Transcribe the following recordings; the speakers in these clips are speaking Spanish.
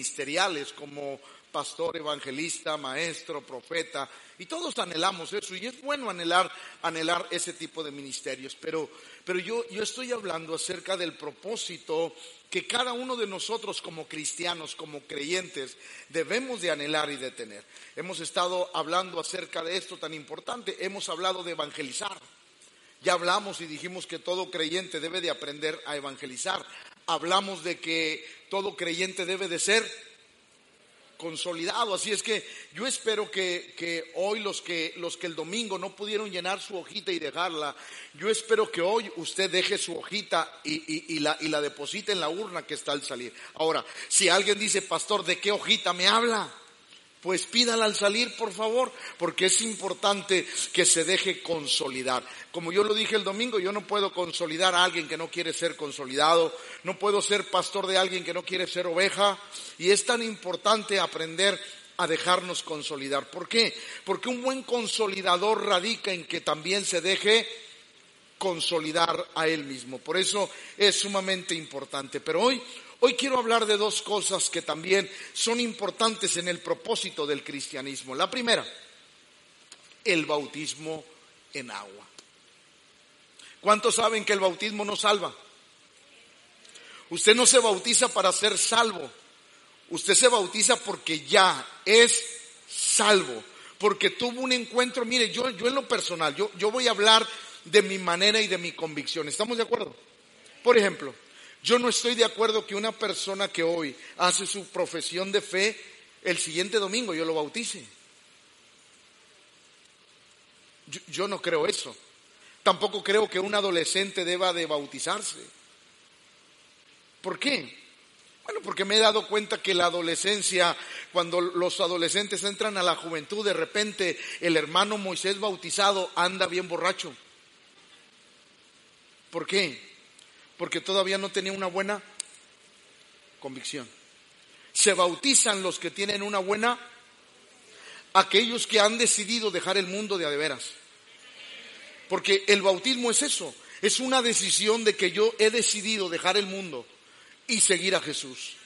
ministeriales como pastor, evangelista, maestro, profeta, y todos anhelamos eso, y es bueno anhelar, anhelar ese tipo de ministerios, pero, pero yo, yo estoy hablando acerca del propósito que cada uno de nosotros como cristianos, como creyentes, debemos de anhelar y de tener. Hemos estado hablando acerca de esto tan importante, hemos hablado de evangelizar. Ya hablamos y dijimos que todo creyente debe de aprender a evangelizar. Hablamos de que todo creyente debe de ser consolidado. Así es que yo espero que, hoy los que, los que el domingo no pudieron llenar su hojita y dejarla, yo espero que hoy usted deje su hojita y, y, la, y la deposite en la urna que está al salir. Ahora, si alguien dice, pastor, ¿de qué hojita me habla? Pues pídala al salir, por favor, porque es importante que se deje consolidar. Como yo lo dije el domingo, yo no puedo consolidar a alguien que no quiere ser consolidado, no puedo ser pastor de alguien que no quiere ser oveja, y es tan importante aprender a dejarnos consolidar. ¿Por qué? Porque un buen consolidador radica en que también se deje consolidar a él mismo. Por eso es sumamente importante. Pero hoy Hoy quiero hablar de dos cosas que también son importantes en el propósito del cristianismo. La primera, el bautismo en agua. ¿Cuántos saben que el bautismo no salva? Usted no se bautiza para ser salvo. Usted se bautiza porque ya es salvo. Porque tuvo un encuentro. Mire, yo, en lo personal, yo voy a hablar de mi manera y de mi convicción. ¿Estamos de acuerdo? Por ejemplo, yo no estoy de acuerdo que una persona que hoy hace su profesión de fe, el siguiente domingo yo lo bautice. Yo, no creo eso. Tampoco creo que un adolescente deba de bautizarse. ¿Por qué? Bueno, porque me he dado cuenta que la adolescencia, cuando los adolescentes entran a la juventud, de repente el hermano Moisés bautizado anda bien borracho. ¿Por qué? Porque todavía no tenía una buena convicción. Se bautizan los que tienen una buena, aquellos que han decidido dejar el mundo de adeveras. Porque el bautismo es eso, es una decisión de que yo he decidido dejar el mundo y seguir a Jesús.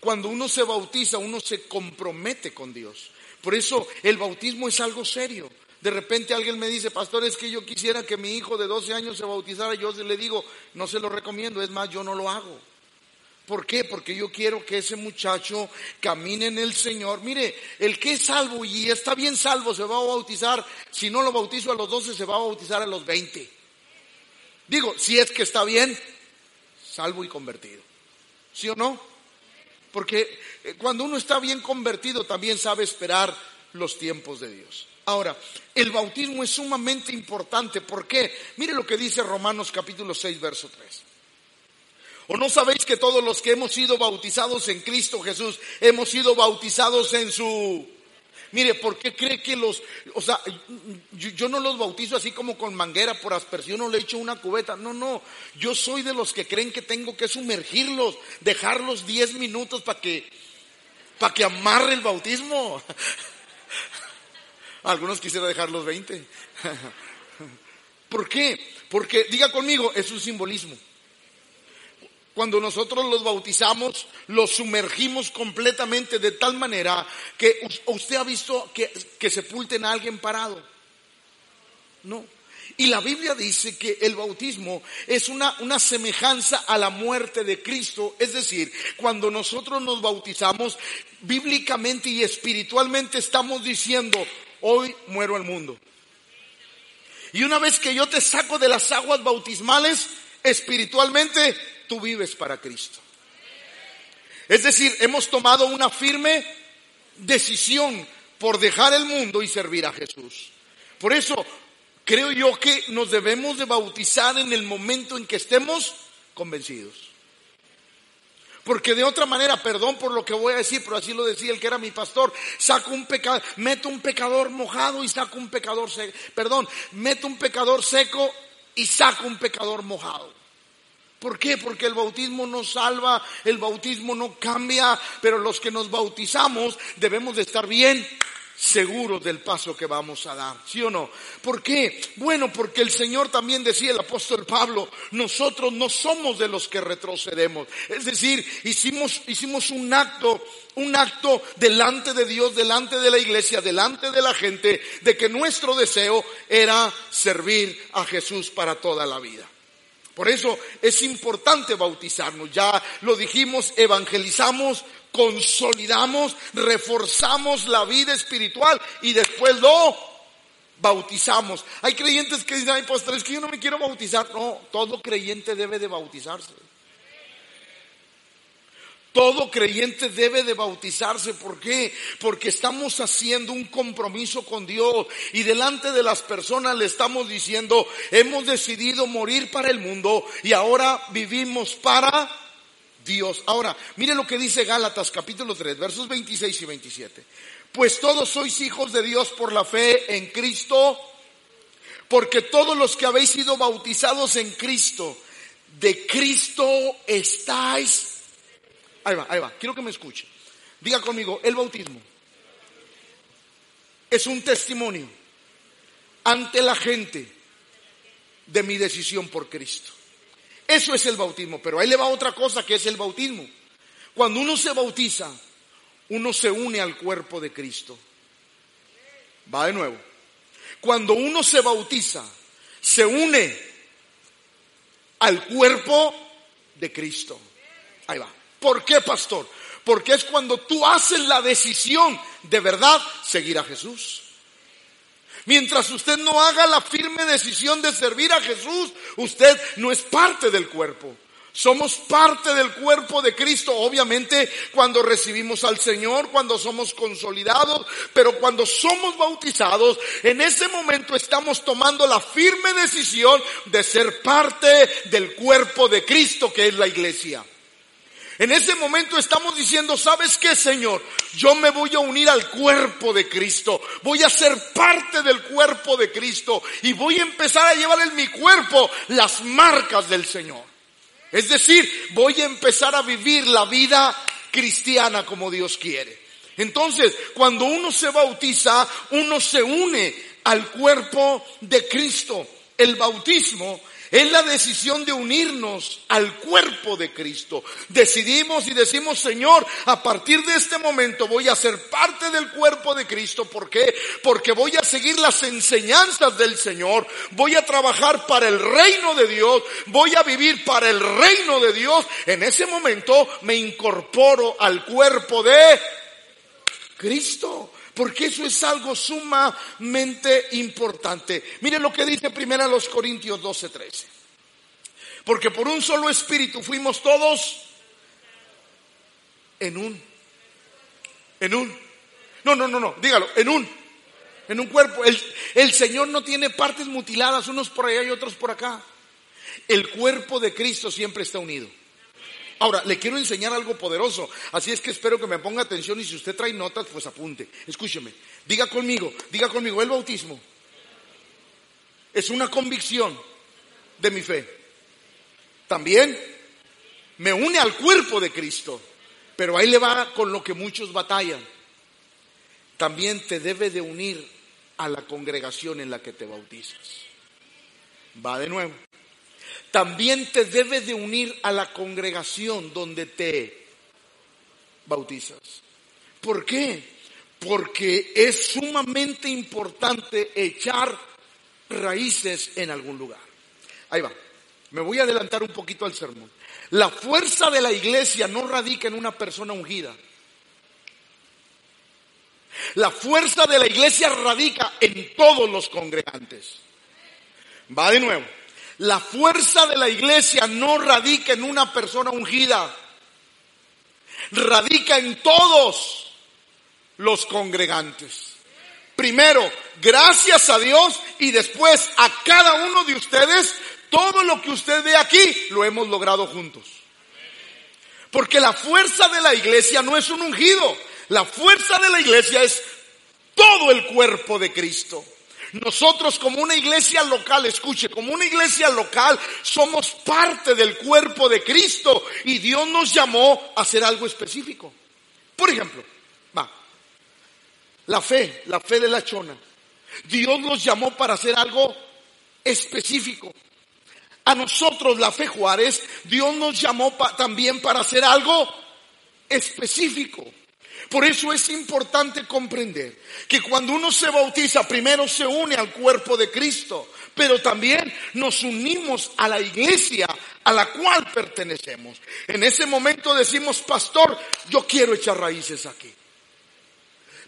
Cuando uno se bautiza, uno se compromete con Dios. Por eso el bautismo es algo serio. De repente alguien me dice, pastor, es que yo quisiera que mi hijo de 12 años se bautizara. Yo le digo, no se lo recomiendo, es más, yo no lo hago. ¿Por qué? Porque yo quiero que ese muchacho camine en el Señor. Mire, el que es salvo y está bien salvo se va a bautizar. Si no lo bautizo a los 12, se va a bautizar a los 20. Digo, si es que está bien, salvo y convertido. ¿Sí o no? Porque eh, cuando uno está bien convertido también sabe esperar los tiempos de Dios. Ahora, el bautismo es sumamente importante. ¿Por qué? Mire lo que dice Romanos capítulo 6, verso 3. ¿O no sabéis que todos los que hemos sido bautizados en Cristo Jesús hemos sido bautizados en su... Mire, ¿por qué cree que los... O sea, yo, no los bautizo así como con manguera por aspersión o le echo una cubeta. No, no. Yo soy de los que creen que tengo que sumergirlos, dejarlos 10 minutos para que, para que amarre el bautismo. Algunos quisiera dejar los 20. ¿Por qué? Porque, diga conmigo, es un simbolismo. Cuando nosotros los bautizamos, los sumergimos completamente de tal manera que usted ha visto que, que sepulten a alguien parado. No. Y la Biblia dice que el bautismo es una, una semejanza a la muerte de Cristo. Es decir, cuando nosotros nos bautizamos, bíblicamente y espiritualmente estamos diciendo, hoy muero al mundo. Y una vez que yo te saco de las aguas bautismales, espiritualmente tú vives para Cristo. Es decir, hemos tomado una firme decisión por dejar el mundo y servir a Jesús. Por eso creo yo que nos debemos de bautizar en el momento en que estemos convencidos. Porque de otra manera, perdón por lo que voy a decir, pero así lo decía el que era mi pastor, saco un pecador, meto un pecador mojado y saco un pecador seco, perdón, meto un pecador seco y saco un pecador mojado. ¿Por qué? Porque el bautismo no salva, el bautismo no cambia, pero los que nos bautizamos debemos de estar bien seguros del paso que vamos a dar, ¿sí o no? ¿Por qué? Bueno, porque el Señor también decía el apóstol Pablo, nosotros no somos de los que retrocedemos. Es decir, hicimos, hicimos un acto, un acto delante de Dios, delante de la iglesia, delante de la gente, de que nuestro deseo era servir a Jesús para toda la vida. Por eso es importante bautizarnos. Ya lo dijimos, evangelizamos, consolidamos, reforzamos la vida espiritual y después lo bautizamos. Hay creyentes que dicen, ay, es que yo no me quiero bautizar. No, todo creyente debe de bautizarse. Todo creyente debe de bautizarse. ¿Por qué? Porque estamos haciendo un compromiso con Dios y delante de las personas le estamos diciendo, hemos decidido morir para el mundo y ahora vivimos para Dios. Ahora, mire lo que dice Gálatas capítulo 3, versos 26 y 27. Pues todos sois hijos de Dios por la fe en Cristo, porque todos los que habéis sido bautizados en Cristo, de Cristo estáis Ahí va, ahí va. Quiero que me escuche. Diga conmigo, el bautismo es un testimonio ante la gente de mi decisión por Cristo. Eso es el bautismo, pero ahí le va otra cosa que es el bautismo. Cuando uno se bautiza, uno se une al cuerpo de Cristo. Va de nuevo. Cuando uno se bautiza, se une al cuerpo de Cristo. Ahí va. ¿Por qué, pastor? Porque es cuando tú haces la decisión de verdad seguir a Jesús. Mientras usted no haga la firme decisión de servir a Jesús, usted no es parte del cuerpo. Somos parte del cuerpo de Cristo, obviamente cuando recibimos al Señor, cuando somos consolidados, pero cuando somos bautizados, en ese momento estamos tomando la firme decisión de ser parte del cuerpo de Cristo, que es la iglesia. En ese momento estamos diciendo, ¿sabes qué, Señor? Yo me voy a unir al cuerpo de Cristo. Voy a ser parte del cuerpo de Cristo y voy a empezar a llevar en mi cuerpo las marcas del Señor. Es decir, voy a empezar a vivir la vida cristiana como Dios quiere. Entonces, cuando uno se bautiza, uno se une al cuerpo de Cristo. El bautismo es la decisión de unirnos al cuerpo de Cristo. Decidimos y decimos, Señor, a partir de este momento voy a ser parte del cuerpo de Cristo. ¿Por qué? Porque voy a seguir las enseñanzas del Señor. Voy a trabajar para el reino de Dios. Voy a vivir para el reino de Dios. En ese momento me incorporo al cuerpo de Cristo porque eso es algo sumamente importante. Miren lo que dice primero los Corintios 12:13. Porque por un solo espíritu fuimos todos en un. En un. No, no, no, no, dígalo, en un. En un cuerpo. El, el Señor no tiene partes mutiladas, unos por allá y otros por acá. El cuerpo de Cristo siempre está unido. Ahora, le quiero enseñar algo poderoso, así es que espero que me ponga atención y si usted trae notas, pues apunte. Escúcheme, diga conmigo, diga conmigo, el bautismo es una convicción de mi fe. También me une al cuerpo de Cristo, pero ahí le va con lo que muchos batallan. También te debe de unir a la congregación en la que te bautizas. Va de nuevo también te debe de unir a la congregación donde te bautizas. ¿Por qué? Porque es sumamente importante echar raíces en algún lugar. Ahí va. Me voy a adelantar un poquito al sermón. La fuerza de la iglesia no radica en una persona ungida. La fuerza de la iglesia radica en todos los congregantes. Va de nuevo. La fuerza de la iglesia no radica en una persona ungida, radica en todos los congregantes. Primero, gracias a Dios y después a cada uno de ustedes, todo lo que usted ve aquí lo hemos logrado juntos. Porque la fuerza de la iglesia no es un ungido, la fuerza de la iglesia es todo el cuerpo de Cristo. Nosotros como una iglesia local, escuche, como una iglesia local somos parte del cuerpo de Cristo y Dios nos llamó a hacer algo específico. Por ejemplo, va, la fe, la fe de la chona. Dios nos llamó para hacer algo específico. A nosotros, la fe Juárez, Dios nos llamó también para hacer algo específico. Por eso es importante comprender que cuando uno se bautiza, primero se une al cuerpo de Cristo, pero también nos unimos a la iglesia a la cual pertenecemos. En ese momento decimos, pastor, yo quiero echar raíces aquí.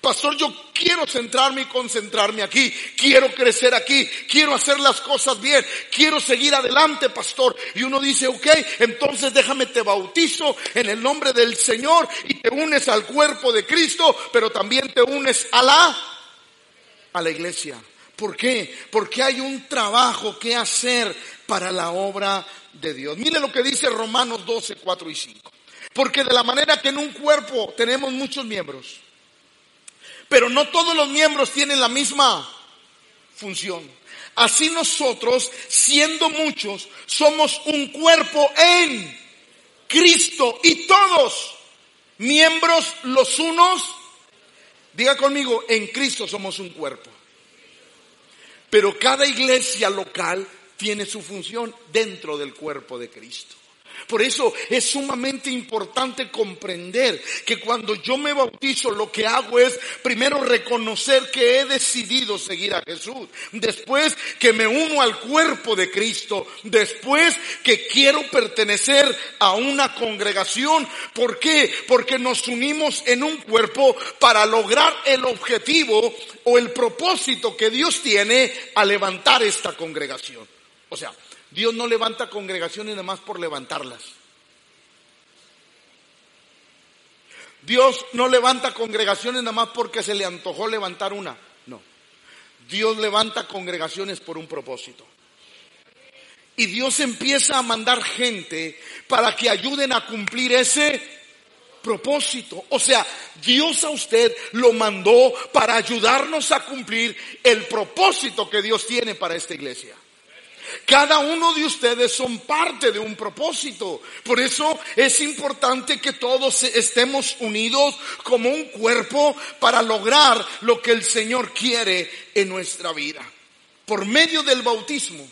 Pastor, yo quiero centrarme y concentrarme aquí. Quiero crecer aquí. Quiero hacer las cosas bien. Quiero seguir adelante, pastor. Y uno dice, ok, entonces déjame te bautizo en el nombre del Señor y te unes al cuerpo de Cristo, pero también te unes a la, a la iglesia. ¿Por qué? Porque hay un trabajo que hacer para la obra de Dios. Mire lo que dice Romanos 12, 4 y 5. Porque de la manera que en un cuerpo tenemos muchos miembros, pero no todos los miembros tienen la misma función. Así nosotros, siendo muchos, somos un cuerpo en Cristo y todos miembros los unos. Diga conmigo, en Cristo somos un cuerpo. Pero cada iglesia local tiene su función dentro del cuerpo de Cristo. Por eso es sumamente importante comprender que cuando yo me bautizo lo que hago es primero reconocer que he decidido seguir a Jesús, después que me uno al cuerpo de Cristo, después que quiero pertenecer a una congregación. ¿Por qué? Porque nos unimos en un cuerpo para lograr el objetivo o el propósito que Dios tiene a levantar esta congregación. O sea, Dios no levanta congregaciones nada más por levantarlas. Dios no levanta congregaciones nada más porque se le antojó levantar una. No. Dios levanta congregaciones por un propósito. Y Dios empieza a mandar gente para que ayuden a cumplir ese propósito. O sea, Dios a usted lo mandó para ayudarnos a cumplir el propósito que Dios tiene para esta iglesia. Cada uno de ustedes son parte de un propósito. Por eso es importante que todos estemos unidos como un cuerpo para lograr lo que el Señor quiere en nuestra vida. Por medio del bautismo,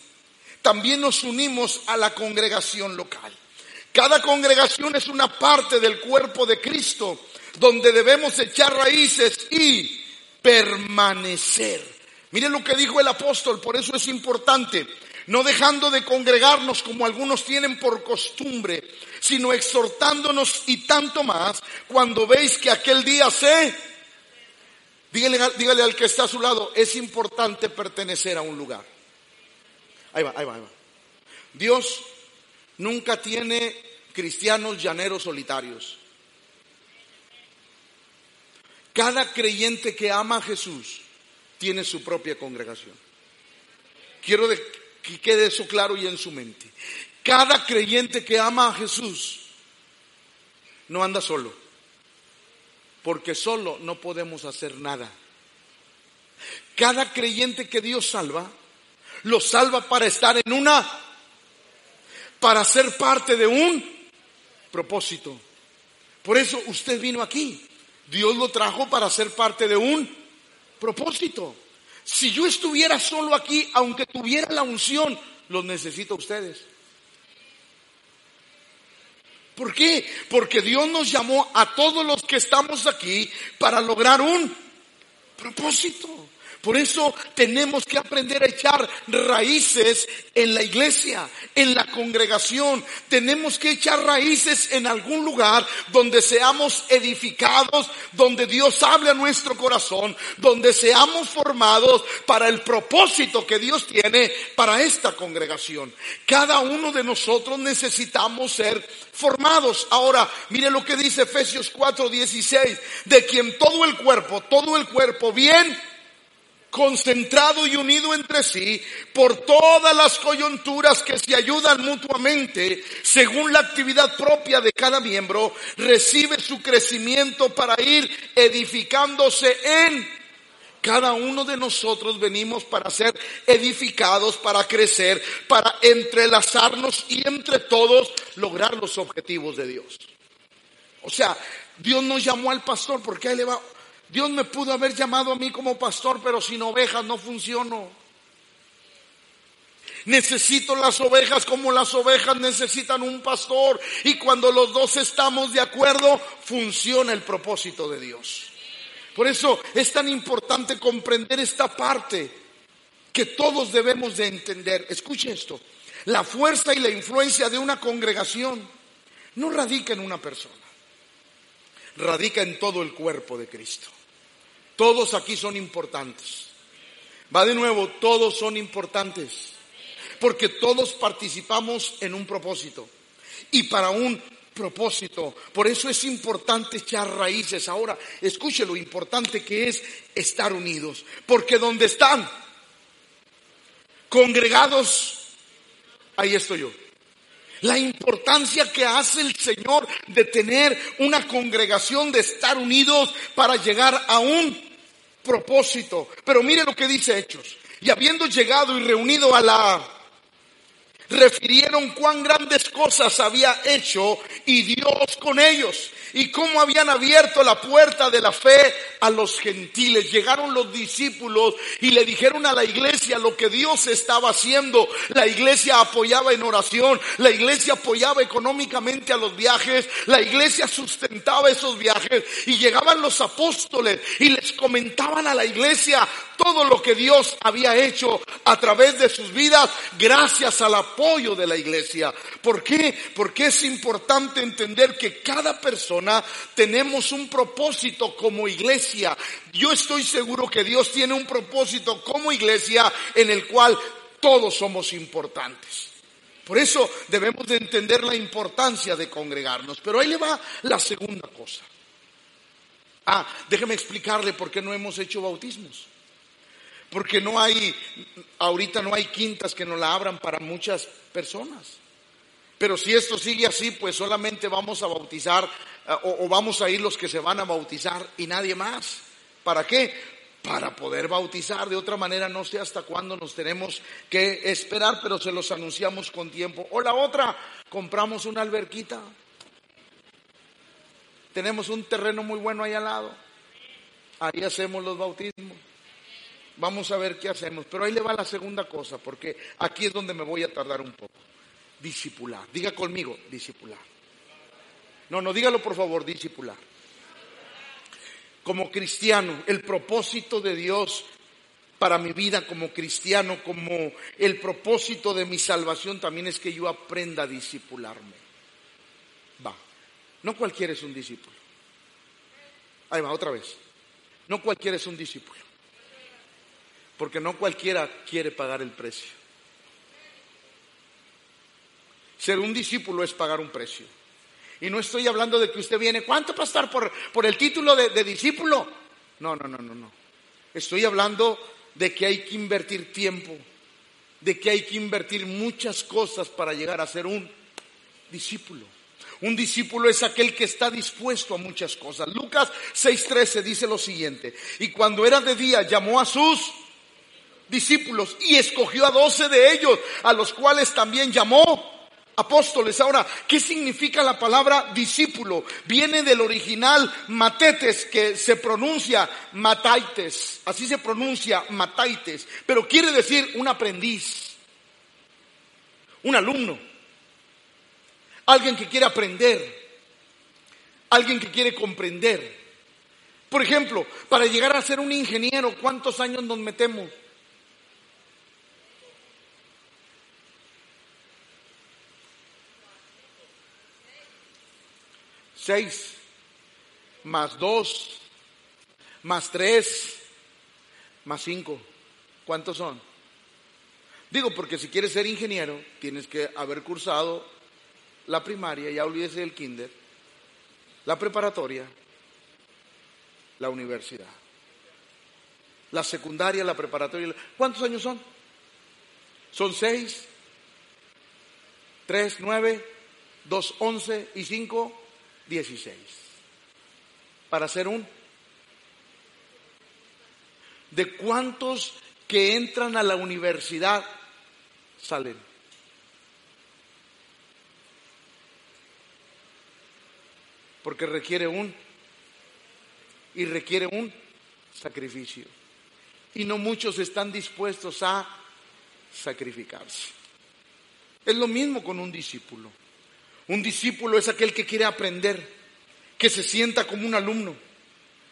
también nos unimos a la congregación local. Cada congregación es una parte del cuerpo de Cristo donde debemos echar raíces y permanecer. Miren lo que dijo el apóstol, por eso es importante no dejando de congregarnos como algunos tienen por costumbre, sino exhortándonos y tanto más cuando veis que aquel día se... Dígale, dígale al que está a su lado, es importante pertenecer a un lugar. Ahí va, ahí va, ahí va. Dios nunca tiene cristianos llaneros solitarios. Cada creyente que ama a Jesús tiene su propia congregación. Quiero que quede eso claro y en su mente. Cada creyente que ama a Jesús no anda solo, porque solo no podemos hacer nada. Cada creyente que Dios salva, lo salva para estar en una, para ser parte de un propósito. Por eso usted vino aquí. Dios lo trajo para ser parte de un propósito. Si yo estuviera solo aquí, aunque tuviera la unción, los necesito a ustedes. ¿Por qué? Porque Dios nos llamó a todos los que estamos aquí para lograr un propósito. Por eso tenemos que aprender a echar raíces en la iglesia, en la congregación. Tenemos que echar raíces en algún lugar donde seamos edificados, donde Dios hable a nuestro corazón, donde seamos formados para el propósito que Dios tiene para esta congregación. Cada uno de nosotros necesitamos ser formados. Ahora, mire lo que dice Efesios 4:16, de quien todo el cuerpo, todo el cuerpo bien concentrado y unido entre sí por todas las coyunturas que se ayudan mutuamente según la actividad propia de cada miembro, recibe su crecimiento para ir edificándose en cada uno de nosotros venimos para ser edificados, para crecer, para entrelazarnos y entre todos lograr los objetivos de Dios. O sea, Dios nos llamó al pastor porque ahí le va Dios me pudo haber llamado a mí como pastor, pero sin ovejas no funciono. Necesito las ovejas como las ovejas necesitan un pastor. Y cuando los dos estamos de acuerdo, funciona el propósito de Dios. Por eso es tan importante comprender esta parte que todos debemos de entender. Escuche esto. La fuerza y la influencia de una congregación no radica en una persona. Radica en todo el cuerpo de Cristo. Todos aquí son importantes. Va de nuevo, todos son importantes. Porque todos participamos en un propósito. Y para un propósito. Por eso es importante echar raíces. Ahora, escuche lo importante que es estar unidos. Porque donde están congregados, ahí estoy yo. La importancia que hace el Señor de tener una congregación, de estar unidos para llegar a un propósito. Pero mire lo que dice Hechos. Y habiendo llegado y reunido a la refirieron cuán grandes cosas había hecho y Dios con ellos y cómo habían abierto la puerta de la fe a los gentiles. Llegaron los discípulos y le dijeron a la iglesia lo que Dios estaba haciendo. La iglesia apoyaba en oración, la iglesia apoyaba económicamente a los viajes, la iglesia sustentaba esos viajes y llegaban los apóstoles y les comentaban a la iglesia todo lo que Dios había hecho a través de sus vidas gracias al apoyo de la iglesia. ¿Por qué? Porque es importante entender que cada persona tenemos un propósito como iglesia. Yo estoy seguro que Dios tiene un propósito como iglesia en el cual todos somos importantes. Por eso debemos de entender la importancia de congregarnos. Pero ahí le va la segunda cosa. Ah, déjeme explicarle por qué no hemos hecho bautismos. Porque no hay, ahorita no hay quintas que nos la abran para muchas personas. Pero si esto sigue así, pues solamente vamos a bautizar eh, o, vamos a ir los que se van a bautizar y nadie más. ¿Para qué? Para poder bautizar. De otra manera, no sé hasta cuándo nos tenemos que esperar, pero se los anunciamos con tiempo. O la otra, compramos una alberquita. Tenemos un terreno muy bueno ahí al lado. Ahí hacemos los bautismos. Vamos a ver qué hacemos. Pero ahí le va la segunda cosa, porque aquí es donde me voy a tardar un poco discipular. Diga conmigo, discipular. No, no, dígalo por favor, discipular. Como cristiano, el propósito de Dios para mi vida como cristiano, como el propósito de mi salvación también es que yo aprenda a discipularme. Va. No cualquiera es un discípulo. Ahí va, otra vez. No cualquiera es un discípulo. Porque no cualquiera quiere pagar el precio. Ser un discípulo es pagar un precio. Y no estoy hablando de que usted viene, ¿cuánto pastor por, por el título de, de discípulo? No, no, no, no, no. Estoy hablando de que hay que invertir tiempo, de que hay que invertir muchas cosas para llegar a ser un discípulo. Un discípulo es aquel que está dispuesto a muchas cosas. Lucas 6:13 dice lo siguiente, y cuando era de día llamó a sus discípulos y escogió a doce de ellos, a los cuales también llamó apóstoles. Ahora, ¿qué significa la palabra discípulo? Viene del original matetes, que se pronuncia mataites. Así se pronuncia mataites. Pero quiere decir un aprendiz, un alumno, alguien que quiere aprender, alguien que quiere comprender. Por ejemplo, para llegar a ser un ingeniero, ¿cuántos años nos metemos? Seis, más dos, más tres, más cinco. ¿Cuántos son? Digo, porque si quieres ser ingeniero, tienes que haber cursado la primaria, ya olvídese del kinder, la preparatoria, la universidad. La secundaria, la preparatoria. ¿Cuántos años son? Son seis, tres, nueve, dos, once y cinco, 16. Para hacer un... ¿De cuántos que entran a la universidad salen? Porque requiere un y requiere un sacrificio. Y no muchos están dispuestos a sacrificarse. Es lo mismo con un discípulo. Un discípulo es aquel que quiere aprender, que se sienta como un alumno,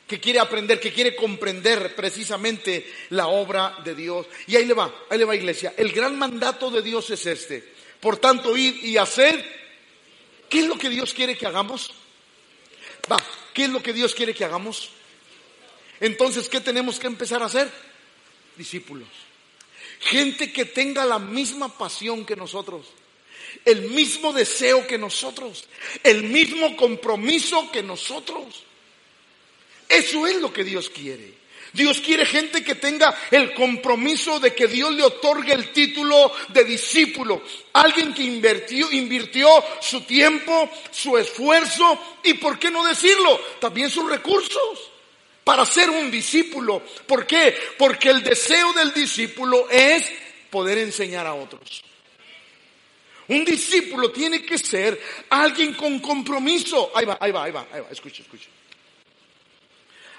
que quiere aprender, que quiere comprender precisamente la obra de Dios. Y ahí le va, ahí le va iglesia. El gran mandato de Dios es este. Por tanto, ir y hacer. ¿Qué es lo que Dios quiere que hagamos? Va, ¿qué es lo que Dios quiere que hagamos? Entonces, ¿qué tenemos que empezar a hacer? Discípulos. Gente que tenga la misma pasión que nosotros, el mismo deseo que nosotros, el mismo compromiso que nosotros. Eso es lo que Dios quiere. Dios quiere gente que tenga el compromiso de que Dios le otorgue el título de discípulo. Alguien que invirtió, su tiempo, su esfuerzo y, ¿por qué no decirlo? También sus recursos para ser un discípulo. ¿Por qué? Porque el deseo del discípulo es poder enseñar a otros. Un discípulo tiene que ser alguien con compromiso. Ahí va, ahí va, ahí va, ahí va. Escucha, escucha.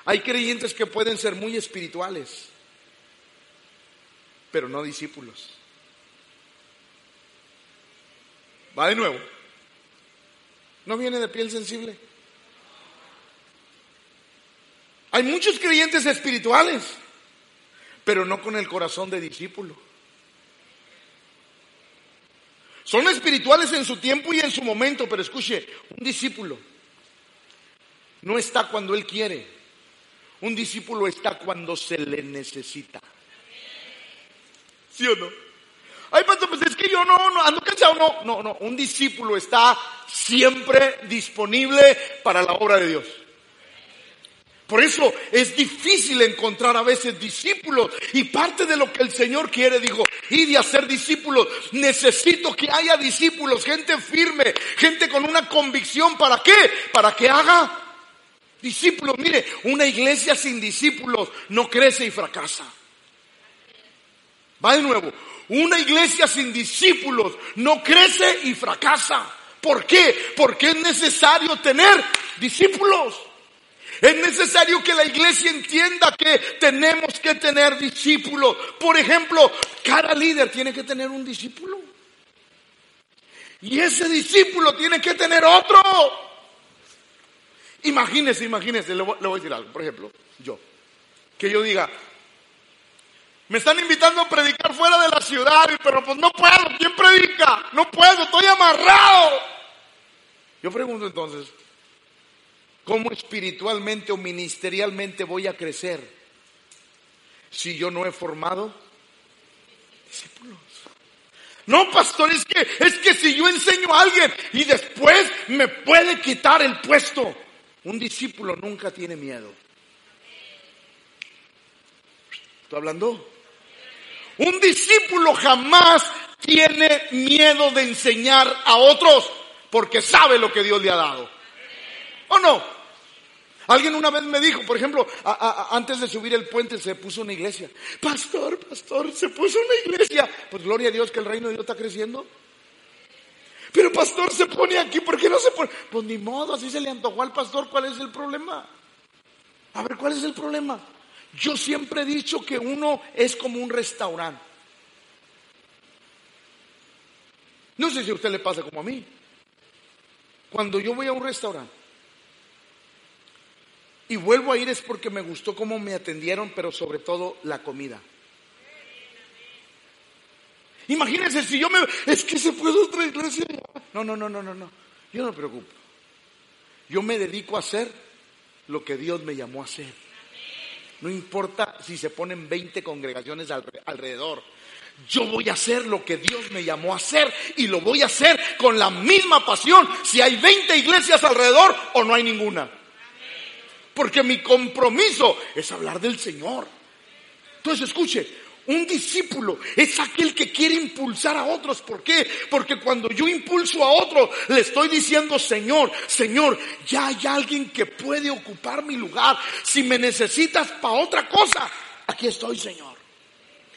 Hay creyentes que pueden ser muy espirituales, pero no discípulos. Va de nuevo. ¿No viene de piel sensible? Hay muchos creyentes espirituales, pero no con el corazón de discípulo. Son espirituales en su tiempo y en su momento, pero escuche, un discípulo no está cuando él quiere. Un discípulo está cuando se le necesita. ¿Sí o no? Ay, pastor, pues es que yo no, no, ando cansado, no, no, no. Un discípulo está siempre disponible para la obra de Dios. Por eso es difícil encontrar a veces discípulos. Y parte de lo que el Señor quiere, dijo, y de hacer discípulos. Necesito que haya discípulos, gente firme, gente con una convicción. ¿Para qué? Para que haga discípulos. Mire, una iglesia sin discípulos no crece y fracasa. Va de nuevo. Una iglesia sin discípulos no crece y fracasa. ¿Por qué? Porque es necesario tener discípulos. Es necesario que la iglesia entienda que tenemos que tener discípulos. Por ejemplo, cada líder tiene que tener un discípulo. Y ese discípulo tiene que tener otro. Imagínese, imagínese, le voy, a decir algo. Por ejemplo, yo. Que yo diga, me están invitando a predicar fuera de la ciudad, pero pues no puedo. ¿Quién predica? No puedo, estoy amarrado. Yo pregunto entonces, ¿Cómo espiritualmente o ministerialmente voy a crecer si yo no he formado discípulos? No, pastor, es que, es que si yo enseño a alguien y después me puede quitar el puesto. Un discípulo nunca tiene miedo. ¿Estoy hablando? Un discípulo jamás tiene miedo de enseñar a otros porque sabe lo que Dios le ha dado. ¿O no? Alguien una vez me dijo, por ejemplo, antes de subir el puente se puso una iglesia. Pastor, pastor, se puso una iglesia. Pues gloria a Dios que el reino de Dios está creciendo. Pero pastor se pone aquí, ¿por qué no se pone? Pues ni modo, así se le antojó al pastor, ¿cuál es el problema? A ver, ¿cuál es el problema? Yo siempre he dicho que uno es como un restaurante. No sé si a usted le pasa como a mí. Cuando yo voy a un restaurante y vuelvo a ir es porque me gustó cómo me atendieron, pero sobre todo la comida. Imagínense si yo me... Es que se puede otra iglesia. No, no, no, no, no, no. Yo no me preocupo. Yo me dedico a hacer lo que Dios me llamó a hacer. No importa si se ponen 20 congregaciones alrededor. Yo voy a hacer lo que Dios me llamó a hacer y lo voy a hacer con la misma pasión si hay 20 iglesias alrededor o no hay ninguna porque mi compromiso es hablar del Señor. Entonces, escuche, un discípulo es aquel que quiere impulsar a otros. ¿Por qué? Porque cuando yo impulso a otro, le estoy diciendo, Señor, Señor, ya hay alguien que puede ocupar mi lugar. Si me necesitas para otra cosa, aquí estoy, Señor.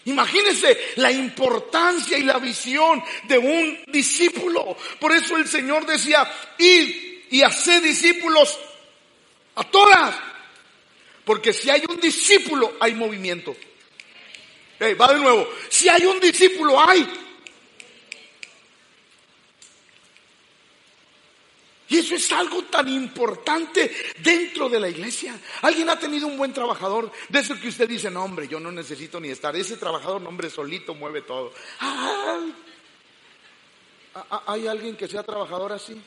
Imagínense la importancia y la visión de un discípulo. Por eso el Señor decía, id y haced discípulos a todas. Porque si hay un discípulo, hay movimiento. va de nuevo. Si hay un discípulo, hay. Y eso es algo tan importante dentro de la iglesia. ¿Alguien ha tenido un buen trabajador? De eso que usted dice, no hombre, yo no necesito ni estar. Ese trabajador, no hombre, solito mueve todo. ¿Hay alguien que sea trabajador así?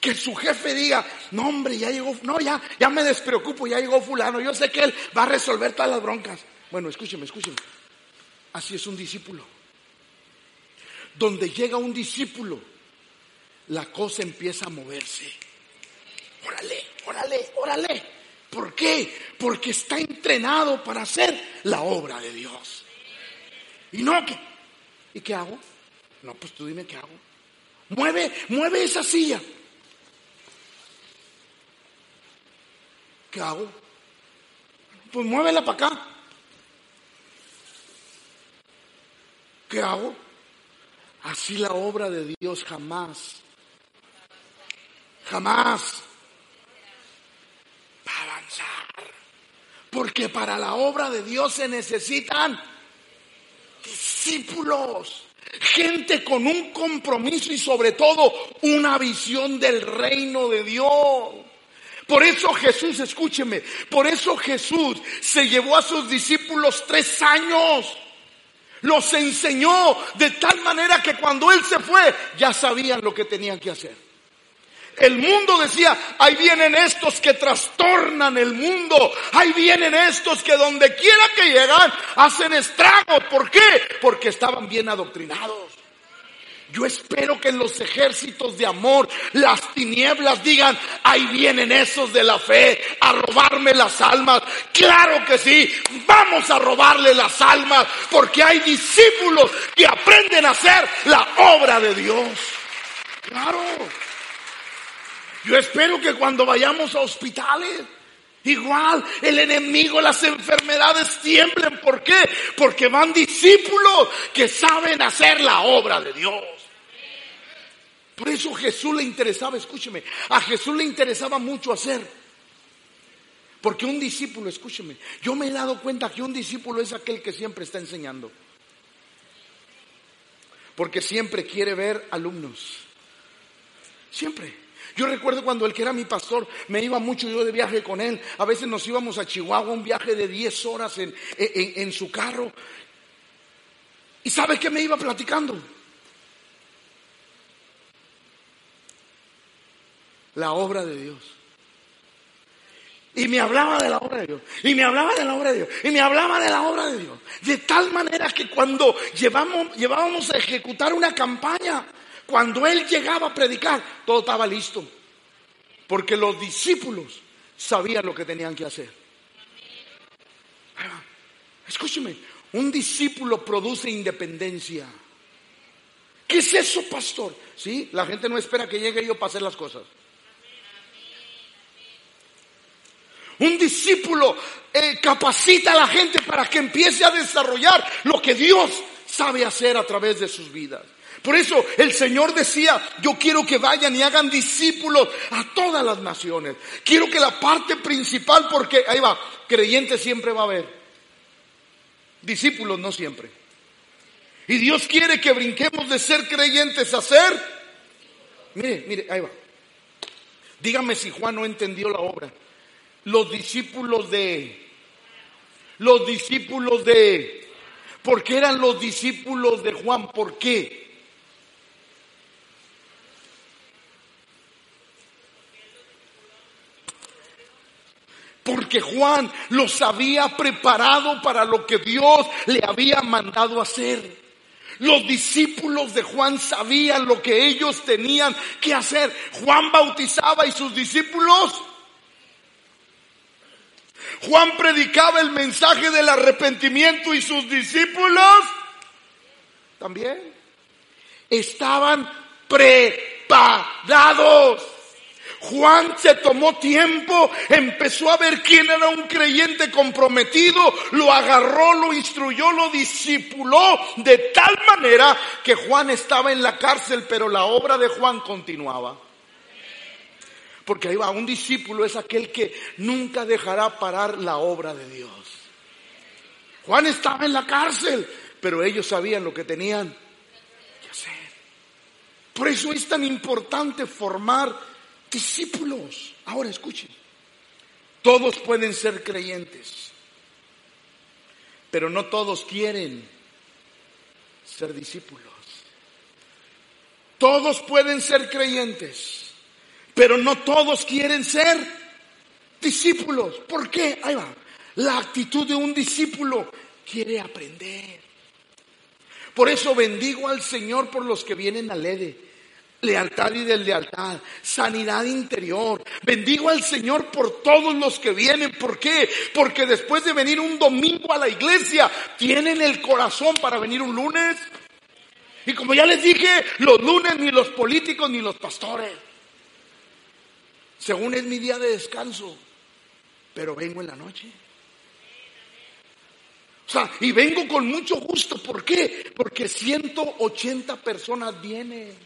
Que su jefe diga, no hombre, ya llegó, no, ya, ya me despreocupo, ya llegó fulano, yo sé que él va a resolver todas las broncas. Bueno, escúcheme, escúcheme. Así es un discípulo. Donde llega un discípulo, la cosa empieza a moverse. Órale, órale, órale. ¿Por qué? Porque está entrenado para hacer la obra de Dios. Y no, ¿qué? ¿Y qué hago? No, pues tú dime qué hago. Mueve, mueve esa silla. ¿Qué hago? Pues muévela para acá. ¿Qué hago? Así la obra de Dios jamás, jamás va a avanzar. Porque para la obra de Dios se necesitan discípulos, gente con un compromiso y sobre todo una visión del reino de Dios. Por eso Jesús, escúcheme, por eso Jesús se llevó a sus discípulos tres años. Los enseñó de tal manera que cuando Él se fue ya sabían lo que tenían que hacer. El mundo decía, ahí vienen estos que trastornan el mundo, ahí vienen estos que donde quiera que llegan hacen estragos. ¿Por qué? Porque estaban bien adoctrinados. Yo espero que en los ejércitos de amor las tinieblas digan, ahí vienen esos de la fe a robarme las almas. Claro que sí, vamos a robarle las almas porque hay discípulos que aprenden a hacer la obra de Dios. Claro. Yo espero que cuando vayamos a hospitales, Igual el enemigo, las enfermedades tiemblen. ¿Por qué? Porque van discípulos que saben hacer la obra de Dios. Por eso Jesús le interesaba, escúcheme, a Jesús le interesaba mucho hacer. Porque un discípulo, escúcheme, yo me he dado cuenta que un discípulo es aquel que siempre está enseñando. Porque siempre quiere ver alumnos. Siempre. Yo recuerdo cuando el que era mi pastor me iba mucho yo de viaje con él. A veces nos íbamos a Chihuahua, un viaje de 10 horas en, en, su carro. ¿Y sabe qué me iba platicando? La obra de Dios. Y me hablaba de la obra de Dios. Y me hablaba de la obra de Dios. Y me hablaba de la obra de Dios. De tal manera que cuando llevamos, llevábamos a ejecutar una campaña, cuando Él llegaba a predicar, todo estaba listo. Porque los discípulos sabían lo que tenían que hacer. Escúcheme, un discípulo produce independencia. ¿Qué es eso, pastor? Sí, la gente no espera que llegue yo para hacer las cosas. Un discípulo eh, capacita a la gente para que empiece a desarrollar lo que Dios sabe hacer a través de sus vidas. Por eso el Señor decía, yo quiero que vayan y hagan discípulos a todas las naciones. Quiero que la parte principal, porque ahí va, creyentes siempre va a haber, discípulos no siempre. Y Dios quiere que brinquemos de ser creyentes a ser, mire, mire, ahí va. Dígame si Juan no entendió la obra los discípulos de, los discípulos de, ¿por qué eran los discípulos de Juan? ¿Por qué? Porque Juan los había preparado para lo que Dios le había mandado hacer. Los discípulos de Juan sabían lo que ellos tenían que hacer. Juan bautizaba y sus discípulos Juan predicaba el mensaje del arrepentimiento y sus discípulos también estaban preparados. Juan se tomó tiempo, empezó a ver quién era un creyente comprometido, lo agarró, lo instruyó, lo discipuló de tal manera que Juan estaba en la cárcel, pero la obra de Juan continuaba. Porque ahí va, un discípulo es aquel que nunca dejará parar la obra de Dios. Juan estaba en la cárcel, pero ellos sabían lo que tenían que hacer. Por eso es tan importante formar discípulos. Ahora escuchen, todos pueden ser creyentes, pero no todos quieren ser discípulos. Todos pueden ser creyentes, pero no todos quieren ser discípulos. ¿Por qué? Ahí va. La actitud de un discípulo quiere aprender. Por eso bendigo al Señor por los que vienen al EDE. Lealtad y deslealtad, sanidad interior. Bendigo al Señor por todos los que vienen. ¿Por qué? Porque después de venir un domingo a la iglesia, tienen el corazón para venir un lunes. Y como ya les dije, los lunes ni los políticos ni los pastores. Según es mi día de descanso, pero vengo en la noche. O sea, y vengo con mucho gusto. ¿Por qué? Porque 180 personas vienen.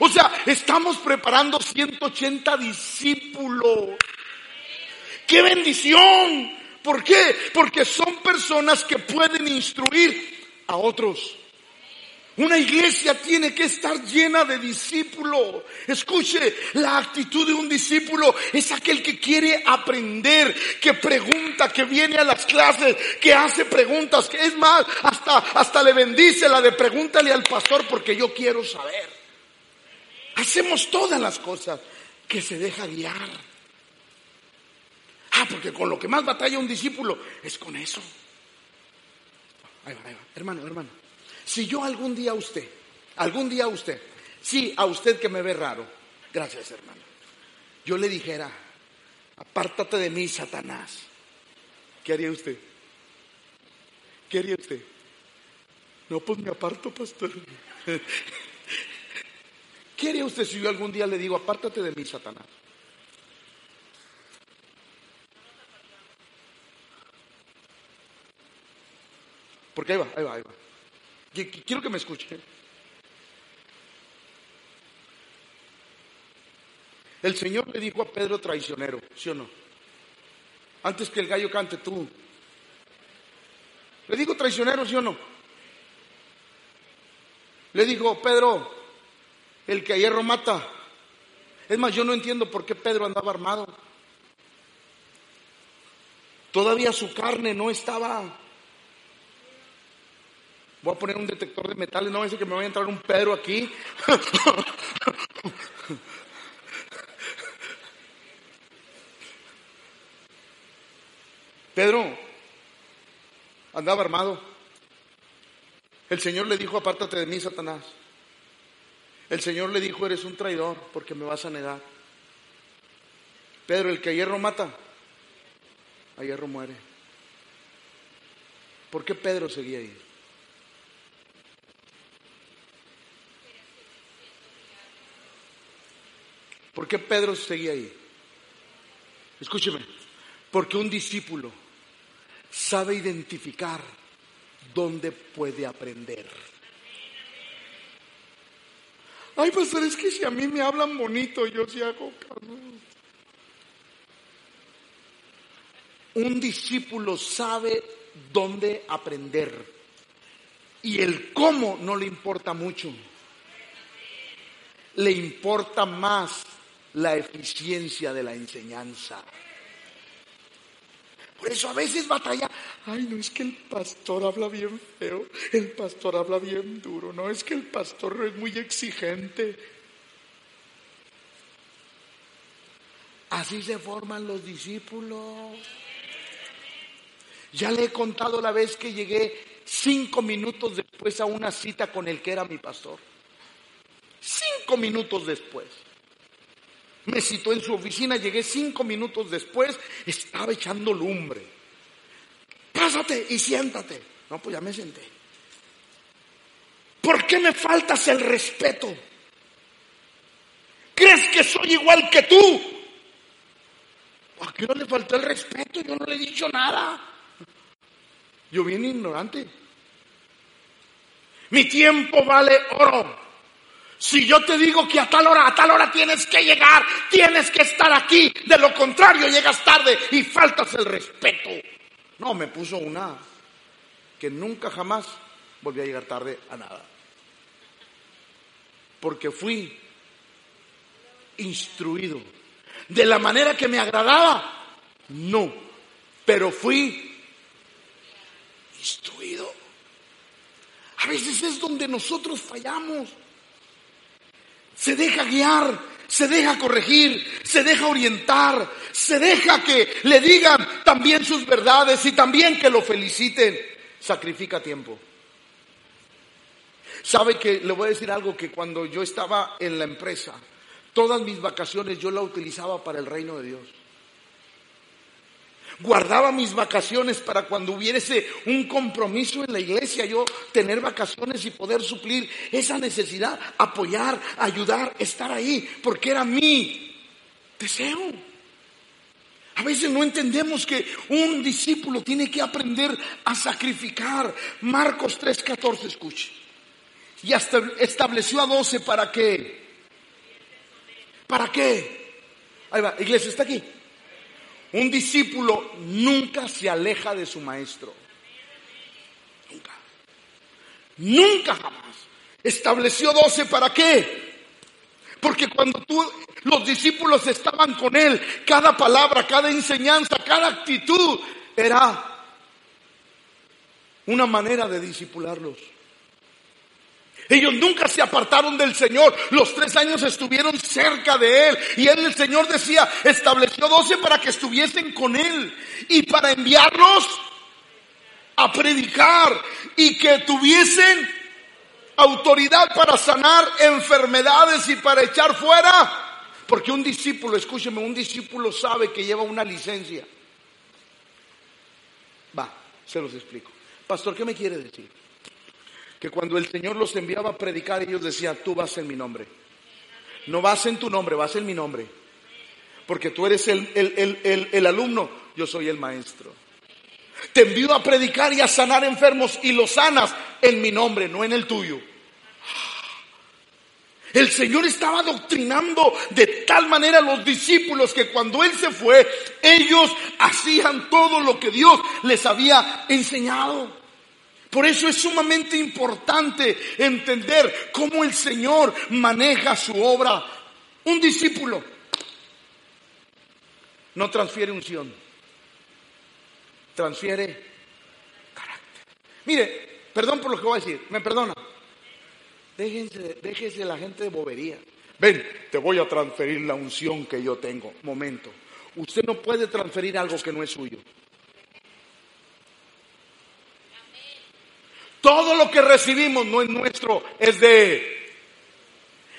O sea, estamos preparando 180 discípulos. ¡Qué bendición! ¿Por qué? Porque son personas que pueden instruir a otros. Una iglesia tiene que estar llena de discípulos. Escuche, la actitud de un discípulo es aquel que quiere aprender, que pregunta, que viene a las clases, que hace preguntas, que es más, hasta, hasta le bendice la de pregúntale al pastor porque yo quiero saber. Hacemos todas las cosas que se deja guiar. Ah, porque con lo que más batalla un discípulo es con eso. Ahí va, ahí va. Hermano, hermano. Si yo algún día a usted, algún día a usted, sí, a usted que me ve raro, gracias hermano, yo le dijera, apártate de mí, Satanás, ¿qué haría usted? ¿Qué haría usted? No, pues me aparto, pastor. ¿Qué haría usted si yo algún día le digo, apártate de mí, Satanás? Porque ahí va, ahí va, ahí va. Quiero que me escuchen. El Señor le dijo a Pedro traicionero, ¿sí o no? Antes que el gallo cante tú. Le digo traicionero, ¿sí o no? Le dijo, Pedro, el que hierro mata. Es más, yo no entiendo por qué Pedro andaba armado. Todavía su carne no estaba Voy a poner un detector de metales, no a que me vaya a entrar un Pedro aquí. Pedro andaba armado. El Señor le dijo, apártate de mí, Satanás. El Señor le dijo, eres un traidor porque me vas a negar. Pedro, el que a hierro mata, a hierro muere. ¿Por qué Pedro seguía ahí? ¿Por qué Pedro seguía ahí? Escúcheme, porque un discípulo sabe identificar dónde puede aprender. Ay, pastor, es que si a mí me hablan bonito, yo sí hago caso. Un discípulo sabe dónde aprender y el cómo no le importa mucho. Le importa más la eficiencia de la enseñanza. Por eso a veces batalla, ay, no es que el pastor habla bien feo, el pastor habla bien duro, no es que el pastor es muy exigente. Así se forman los discípulos. Ya le he contado la vez que llegué cinco minutos después a una cita con el que era mi pastor. Cinco minutos después. Me citó en su oficina, llegué cinco minutos después, estaba echando lumbre. Pásate y siéntate. No, pues ya me senté. ¿Por qué me faltas el respeto? ¿Crees que soy igual que tú? ¿A qué no le faltó el respeto? Yo no le he dicho nada. Yo vine ignorante. Mi tiempo vale oro. Si yo te digo que a tal hora, a tal hora tienes que llegar, tienes que estar aquí, de lo contrario llegas tarde y faltas el respeto. No, me puso una que nunca jamás volví a llegar tarde a nada. Porque fui instruido. De la manera que me agradaba, no. Pero fui instruido. A veces es donde nosotros fallamos. Se deja guiar, se deja corregir, se deja orientar, se deja que le digan también sus verdades y también que lo feliciten. Sacrifica tiempo. Sabe que le voy a decir algo que cuando yo estaba en la empresa, todas mis vacaciones yo la utilizaba para el reino de Dios. Guardaba mis vacaciones para cuando hubiese un compromiso en la iglesia, yo tener vacaciones y poder suplir esa necesidad, apoyar, ayudar, estar ahí, porque era mi deseo. A veces no entendemos que un discípulo tiene que aprender a sacrificar. Marcos 3:14, escuche. Y hasta estableció a doce para qué. ¿Para qué? Ahí va, iglesia, está aquí. Un discípulo nunca se aleja de su maestro. Nunca. Nunca jamás. Estableció doce para qué. Porque cuando tú, los discípulos estaban con él, cada palabra, cada enseñanza, cada actitud era una manera de discipularlos. Ellos nunca se apartaron del Señor. Los tres años estuvieron cerca de Él. Y Él, el Señor decía, estableció doce para que estuviesen con Él. Y para enviarlos a predicar. Y que tuviesen autoridad para sanar enfermedades y para echar fuera. Porque un discípulo, escúcheme, un discípulo sabe que lleva una licencia. Va, se los explico. Pastor, ¿qué me quiere decir? Que cuando el Señor los enviaba a predicar, ellos decían, tú vas en mi nombre. No vas en tu nombre, vas en mi nombre. Porque tú eres el, el, alumno, yo soy el maestro. Te envío a predicar y a sanar enfermos y los sanas en mi nombre, no en el tuyo. El Señor estaba doctrinando de tal manera a los discípulos que cuando Él se fue, ellos hacían todo lo que Dios les había enseñado. Por eso es sumamente importante entender cómo el Señor maneja su obra. Un discípulo no transfiere unción, transfiere carácter. Mire, perdón por lo que voy a decir, me perdona. Déjense, déjese la gente de bobería. Ven, te voy a transferir la unción que yo tengo. Momento. Usted no puede transferir algo que no es suyo. Todo lo que recibimos no es nuestro, es de,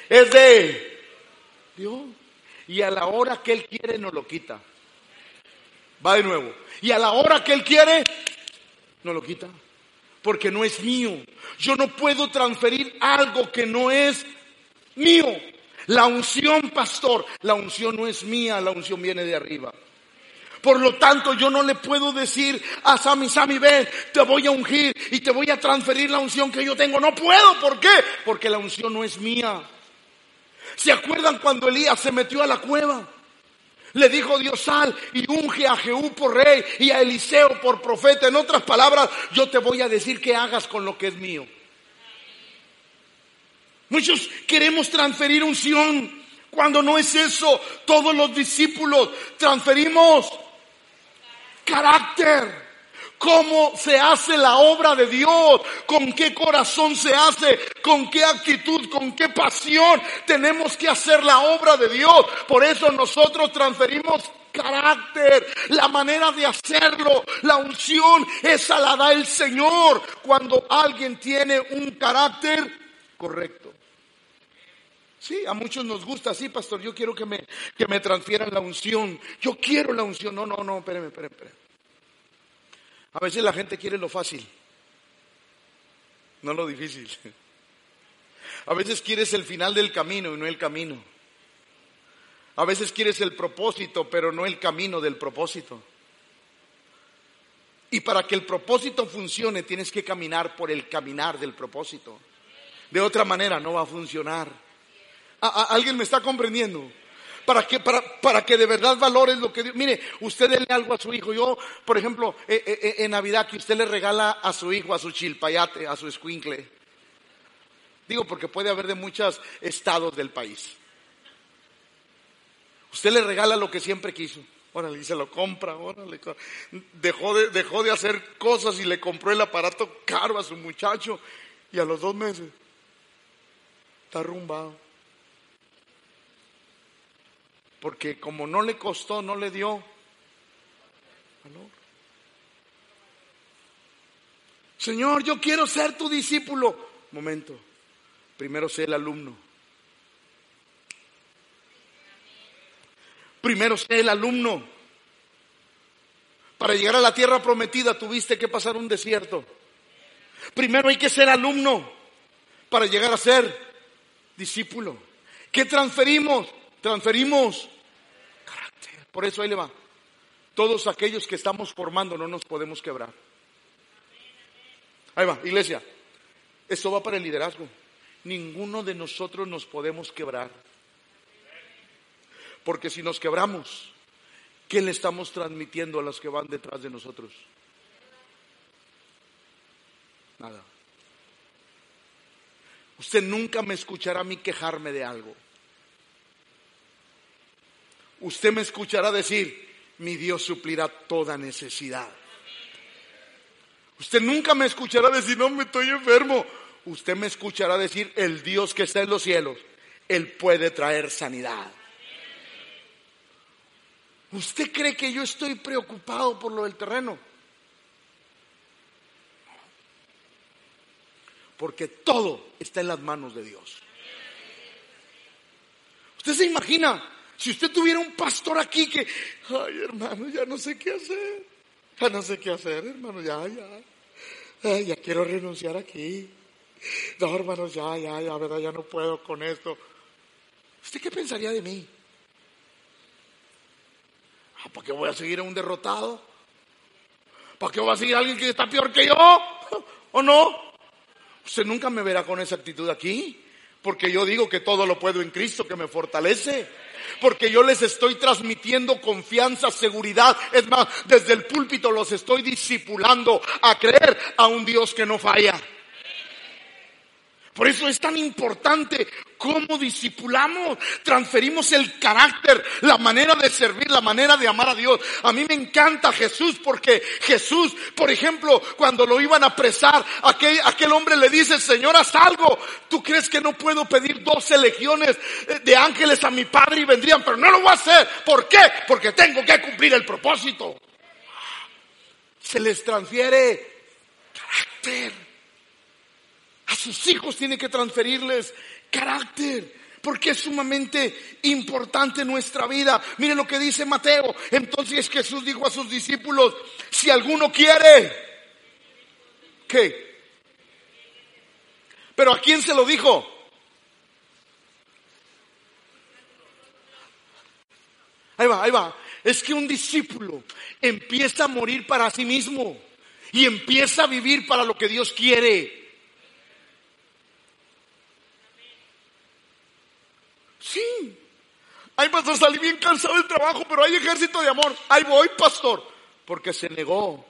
es de Dios. Y a la hora que Él quiere nos lo quita. Va de nuevo. Y a la hora que Él quiere, nos lo quita. Porque no es mío. Yo no puedo transferir algo que no es mío. La unción, pastor, la unción no es mía, la unción viene de arriba. Por lo tanto, yo no le puedo decir a Sami, Sami, ven, te voy a ungir y te voy a transferir la unción que yo tengo. No puedo, ¿por qué? Porque la unción no es mía. ¿Se acuerdan cuando Elías se metió a la cueva? Le dijo Dios sal y unge a Jehú por rey y a Eliseo por profeta. En otras palabras, yo te voy a decir que hagas con lo que es mío. Muchos queremos transferir unción cuando no es eso. Todos los discípulos transferimos carácter. ¿Cómo se hace la obra de Dios? ¿Con qué corazón se hace? ¿Con qué actitud? ¿Con qué pasión tenemos que hacer la obra de Dios? Por eso nosotros transferimos carácter, la manera de hacerlo, la unción, esa la da el Señor cuando alguien tiene un carácter correcto. Sí, a muchos nos gusta, sí, pastor, yo quiero que me, que me transfieran la unción. Yo quiero la unción. No, no, no, espérame, espérame, espérame. A veces la gente quiere lo fácil, no lo difícil. A veces quieres el final del camino y no el camino. A veces quieres el propósito, pero no el camino del propósito. Y para que el propósito funcione, tienes que caminar por el caminar del propósito. De otra manera no va a funcionar. ¿Alguien me está comprendiendo? Para que, para, para que de verdad valores lo que Dios. Mire, usted dele algo a su hijo. Yo, por ejemplo, eh, eh, eh, en Navidad que usted le regala a su hijo, a su chilpayate, a su escuincle. Digo porque puede haber de muchos estados del país. Usted le regala lo que siempre quiso. Órale, y se lo compra, órale. Dejó de, dejó de hacer cosas y le compró el aparato caro a su muchacho. Y a los dos meses está arrumbado. Porque como no le costó, no le dio valor. Señor, yo quiero ser tu discípulo. Momento, primero sé el alumno. Primero sé el alumno. Para llegar a la tierra prometida tuviste que pasar un desierto. Primero hay que ser alumno para llegar a ser discípulo. ¿Qué transferimos? Transferimos carácter. Por eso ahí le va. Todos aquellos que estamos formando no nos podemos quebrar. Ahí va, iglesia. Esto va para el liderazgo. Ninguno de nosotros nos podemos quebrar. Porque si nos quebramos, ¿qué le estamos transmitiendo a los que van detrás de nosotros? Nada. Usted nunca me escuchará a mí quejarme de algo. Usted me escuchará decir, mi Dios suplirá toda necesidad. Usted nunca me escuchará decir, no, me estoy enfermo. Usted me escuchará decir, el Dios que está en los cielos, Él puede traer sanidad. ¿Usted cree que yo estoy preocupado por lo del terreno? Porque todo está en las manos de Dios. Usted se imagina, si usted tuviera un pastor aquí que, ay hermano, ya no sé qué hacer, ya no sé qué hacer, hermano, ya, ya, ya quiero renunciar aquí. No, hermano, ya, ya, ya, verdad, ya no puedo con esto. ¿Usted qué pensaría de mí? Ah, ¿Para qué voy a seguir a un derrotado? ¿Para qué voy a seguir a alguien que está peor que yo? ¿O no? Usted nunca me verá con esa actitud aquí, porque yo digo que todo lo puedo en Cristo que me fortalece. Porque yo les estoy transmitiendo confianza, seguridad. Es más, desde el púlpito los estoy discipulando a creer a un Dios que no falla. Por eso es tan importante cómo discipulamos, transferimos el carácter, la manera de servir, la manera de amar a Dios. A mí me encanta Jesús porque Jesús, por ejemplo, cuando lo iban a apresar, aquel, aquel hombre le dice, Señor, haz algo. ¿Tú crees que no puedo pedir doce legiones eh, de ángeles a mi Padre y vendrían? Pero no lo voy a hacer. ¿Por qué? Porque tengo que cumplir el propósito. Se les transfiere carácter. A sus hijos tiene que transferirles carácter, porque es sumamente importante nuestra vida. Mire lo que dice Mateo. Entonces Jesús dijo a sus discípulos, si alguno quiere, ¿qué? Pero ¿a quién se lo dijo? Ahí va, ahí va. Es que un discípulo empieza a morir para sí mismo y empieza a vivir para lo que Dios quiere. Sí. Ay, pastor, salí bien cansado del trabajo, pero hay ejército de amor. Ahí voy, pastor. Porque se negó.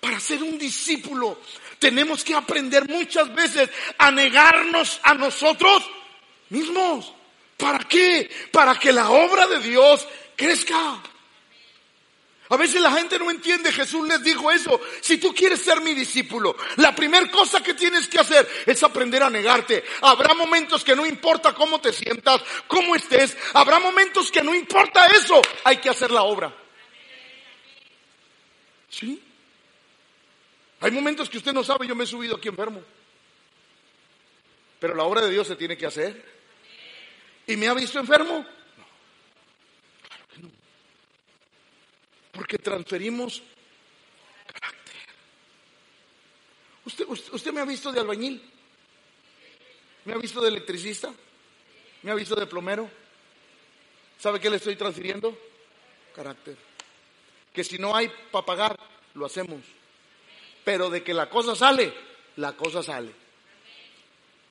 Para ser un discípulo tenemos que aprender muchas veces a negarnos a nosotros mismos. ¿Para qué? Para que la obra de Dios crezca. A veces la gente no entiende, Jesús les dijo eso. Si tú quieres ser mi discípulo, la primera cosa que tienes que hacer es aprender a negarte. Habrá momentos que no importa cómo te sientas, cómo estés. Habrá momentos que no importa eso. Hay que hacer la obra. ¿Sí? Hay momentos que usted no sabe, yo me he subido aquí enfermo. Pero la obra de Dios se tiene que hacer. ¿Y me ha visto enfermo? Porque transferimos carácter. ¿Usted, me ha visto de albañil? ¿Me ha visto de electricista? ¿Me ha visto de plomero? ¿Sabe qué le estoy transfiriendo? Carácter. Que si no hay para pagar, lo hacemos. Pero de que la cosa sale, la cosa sale.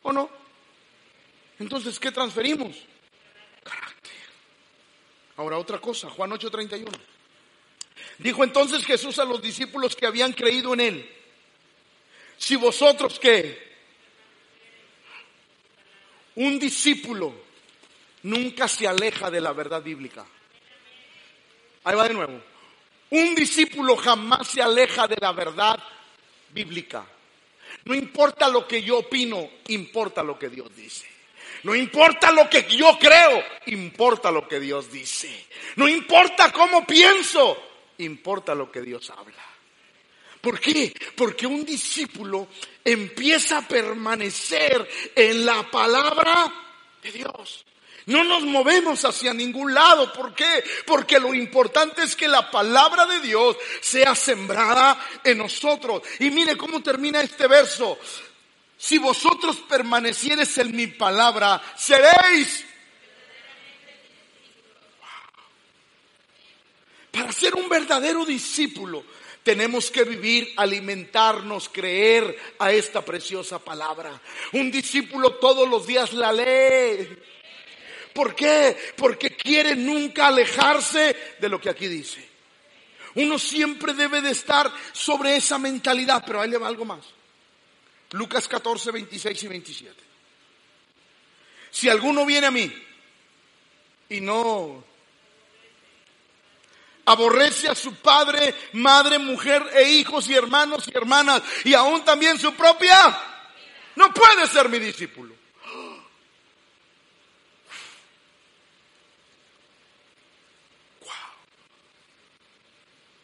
¿O no? Entonces, ¿qué transferimos? Carácter. Ahora otra cosa, Juan 8:31. Dijo entonces Jesús a los discípulos que habían creído en él, si vosotros que un discípulo nunca se aleja de la verdad bíblica. Ahí va de nuevo. Un discípulo jamás se aleja de la verdad bíblica. No importa lo que yo opino, importa lo que Dios dice. No importa lo que yo creo, importa lo que Dios dice. No importa cómo pienso, importa lo que Dios habla. ¿Por qué? Porque un discípulo empieza a permanecer en la palabra de Dios. No nos movemos hacia ningún lado. ¿Por qué? Porque lo importante es que la palabra de Dios sea sembrada en nosotros. Y mire cómo termina este verso. Si vosotros permanecieres en mi palabra, seréis. Para ser un verdadero discípulo, tenemos que vivir, alimentarnos, creer a esta preciosa palabra. Un discípulo todos los días la lee. ¿Por qué? Porque quiere nunca alejarse de lo que aquí dice. Uno siempre debe de estar sobre esa mentalidad, pero ahí le va algo más. Lucas 14, 26 y 27. Si alguno viene a mí y no aborrece a su padre, madre, mujer e hijos y hermanos y hermanas y aún también su propia, no puede ser mi discípulo.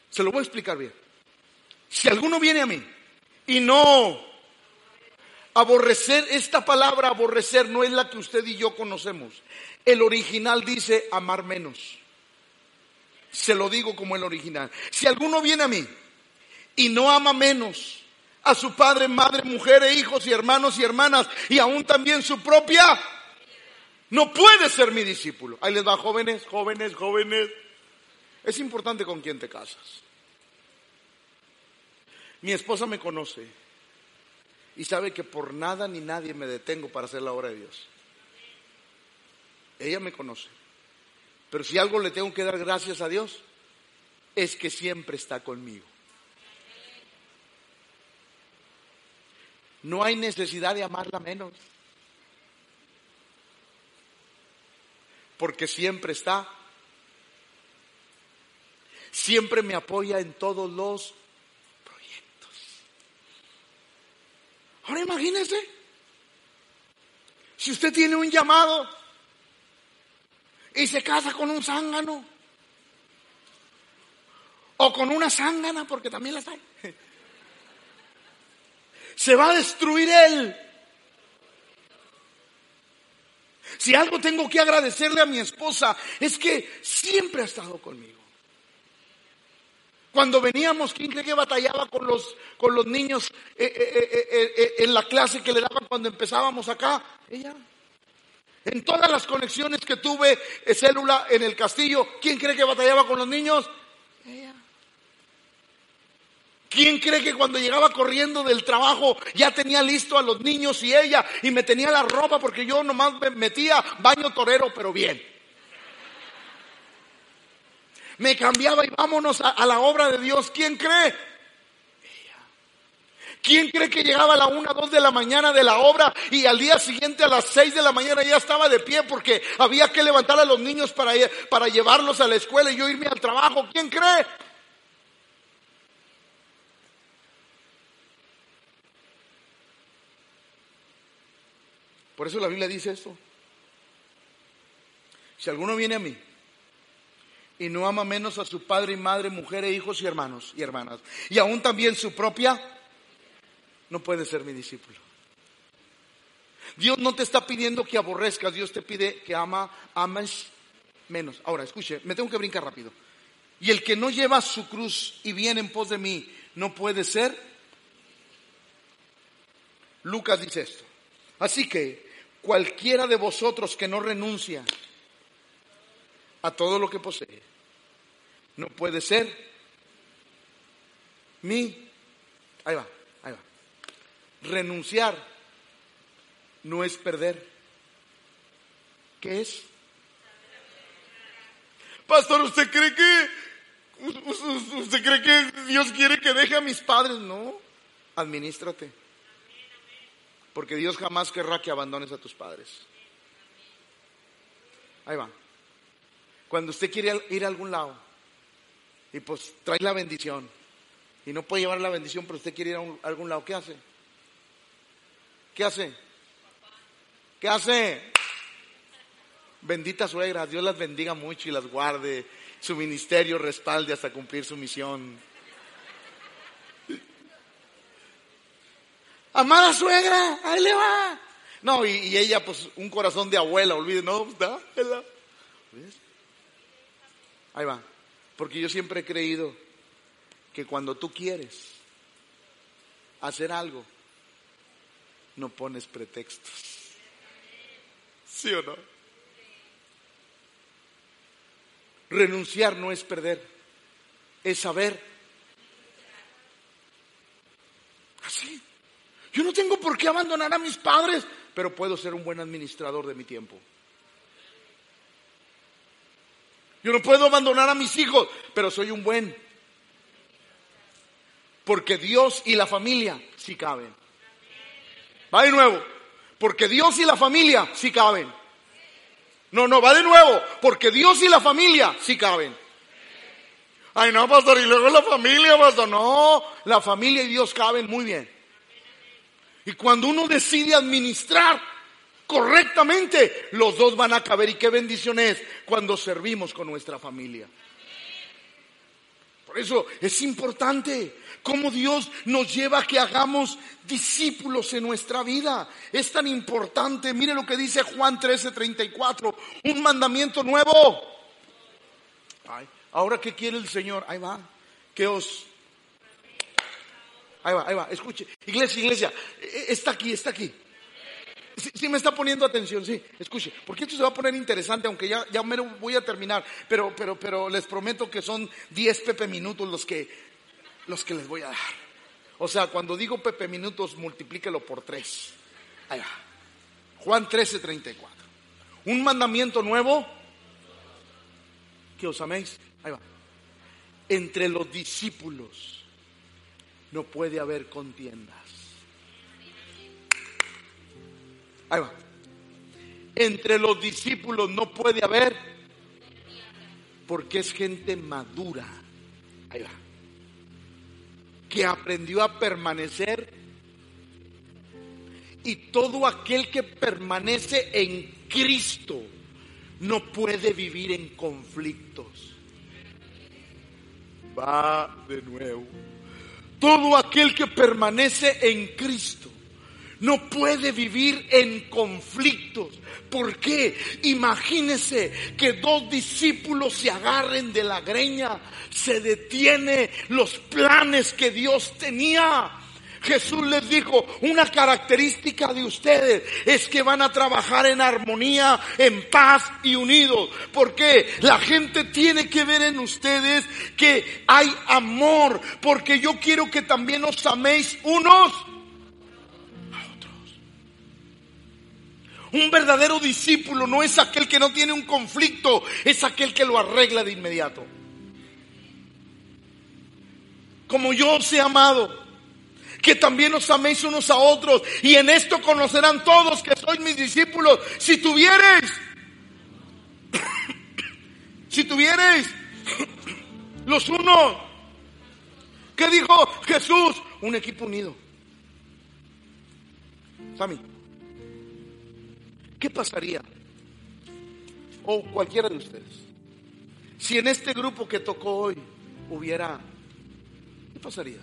Se lo voy a explicar bien. Si alguno viene a mí y no Aborrecer, esta palabra aborrecer no es la que usted y yo conocemos. El original dice amar menos. Se lo digo como el original. Si alguno viene a mí y no ama menos a su padre, madre, mujer, e hijos y hermanos y hermanas y aún también su propia, no puede ser mi discípulo. Ahí les va, jóvenes, jóvenes, jóvenes. Es importante con quién te casas. Mi esposa me conoce y sabe que por nada ni nadie me detengo para hacer la obra de Dios. Ella me conoce. Pero si algo le tengo que dar gracias a Dios, es que siempre está conmigo. No hay necesidad de amarla menos. Porque siempre está. Siempre me apoya en todos los Ahora imagínese, si usted tiene un llamado y se casa con un zángano, o con una zángana, porque también las hay, se va a destruir él. Si algo tengo que agradecerle a mi esposa es que siempre ha estado conmigo. Cuando veníamos, ¿quién cree que batallaba con los, con los niños eh, eh, eh, en la clase que le daban cuando empezábamos acá? Ella. En todas las conexiones que tuve célula en el castillo, ¿quién cree que batallaba con los niños? Ella. ¿Quién cree que cuando llegaba corriendo del trabajo ya tenía listo a los niños y ella y me tenía la ropa porque yo nomás me metía baño torero, pero bien? me cambiaba y vámonos a, la obra de Dios. ¿Quién cree? ¿Quién cree que llegaba a la una, dos de la mañana de la obra y al día siguiente a las seis de la mañana ya estaba de pie porque había que levantar a los niños para, para llevarlos a la escuela y yo irme al trabajo? ¿Quién cree? Por eso la Biblia dice esto. Si alguno viene a mí y no ama menos a su padre y madre, mujer e hijos y hermanos y hermanas, y aún también su propia, no puede ser mi discípulo. Dios no te está pidiendo que aborrezcas, Dios te pide que ama, ames menos. Ahora, escuche, me tengo que brincar rápido. Y el que no lleva su cruz y viene en pos de mí, no puede ser. Lucas dice esto. Así que cualquiera de vosotros que no renuncia a todo lo que posee. No puede ser mi, ahí va, renunciar no es perder. ¿Qué es? Pastor, ¿usted cree que usted cree que Dios quiere que deje a mis padres? No, administrate. Porque Dios jamás querrá que abandones a tus padres. Ahí va. Cuando usted quiere ir a algún lado y pues trae la bendición y no puede llevar la bendición, pero usted quiere ir a, algún lado, ¿qué hace? ¿Qué hace? ¿Qué hace? Bendita suegra, Dios las bendiga mucho y las guarde, su ministerio respalde hasta cumplir su misión. Amada suegra, ahí le va. No, y, ella, pues, un corazón de abuela, olvide, no, da, Ahí va. Porque yo siempre he creído que cuando tú quieres hacer algo, no pones pretextos. ¿Sí o no? Renunciar no es perder, es saber. Así. Yo no tengo por qué abandonar a mis padres, pero puedo ser un buen administrador de mi tiempo. Yo no puedo abandonar a mis hijos, pero soy un buen. Porque Dios y la familia sí caben. Va de nuevo. Porque Dios y la familia sí caben. No, no, va de nuevo. Porque Dios y la familia sí caben. Ay, no, pastor, y luego la familia, pastor. No, la familia y Dios caben muy bien. Y cuando uno decide administrar correctamente, los dos van a caber. Y qué bendición es cuando servimos con nuestra familia. Por eso es importante cómo Dios nos lleva a que hagamos discípulos en nuestra vida. Es tan importante. Mire lo que dice Juan 13:34. Un mandamiento nuevo. ahora que quiere el Señor, ahí va. Que os... Ahí va, ahí va. Escuche. Iglesia, iglesia. E, está aquí, está aquí. Sí, me está poniendo atención, sí. Escuche, porque esto se va a poner interesante, aunque ya, ya me voy a terminar, pero, pero, pero les prometo que son 10 pepe minutos los que, los que les voy a dar. O sea, cuando digo pepe minutos, multiplíquelo por 3. Ahí va. Juan 13, 34. Un mandamiento nuevo, que os améis. Ahí va. Entre los discípulos no puede haber contiendas Ahí va. Entre los discípulos no puede haber, porque es gente madura. Ahí va. Que aprendió a permanecer. Y todo aquel que permanece en Cristo no puede vivir en conflictos. Va de nuevo. Todo aquel que permanece en Cristo no puede vivir en conflictos. ¿Por qué? Imagínese que dos discípulos se agarren de la greña, se detiene los planes que Dios tenía. Jesús les dijo, una característica de ustedes es que van a trabajar en armonía, en paz y unidos. Porque la gente tiene que ver en ustedes que hay amor. Porque yo quiero que también os améis unos Un verdadero discípulo no es aquel que no tiene un conflicto, es aquel que lo arregla de inmediato. Como yo os he amado, que también os améis unos a otros, y en esto conocerán todos que sois mis discípulos, si tuviereis, si tuviereis los unos, ¿qué dijo Jesús? Un equipo unido. Sammy. ¿Qué pasaría? O cualquiera de ustedes. Si en este grupo que tocó hoy hubiera, ¿qué pasaría?